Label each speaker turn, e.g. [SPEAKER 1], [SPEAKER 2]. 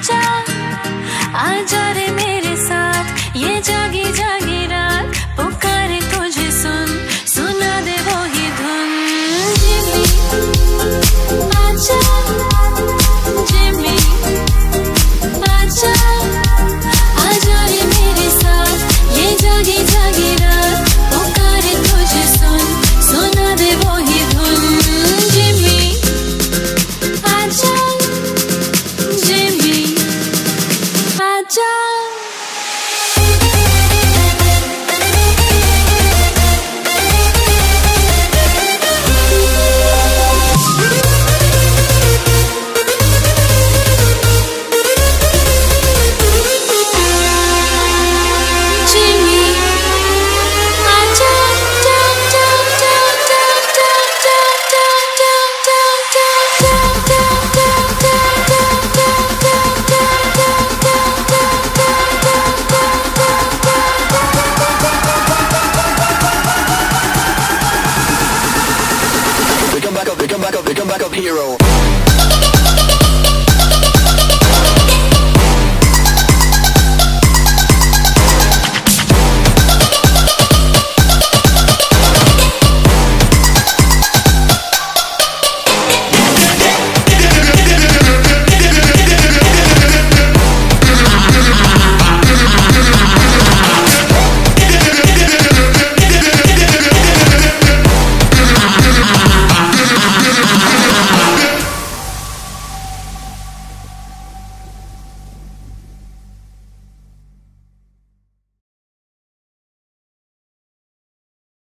[SPEAKER 1] Angel
[SPEAKER 2] become back up, become back up hero.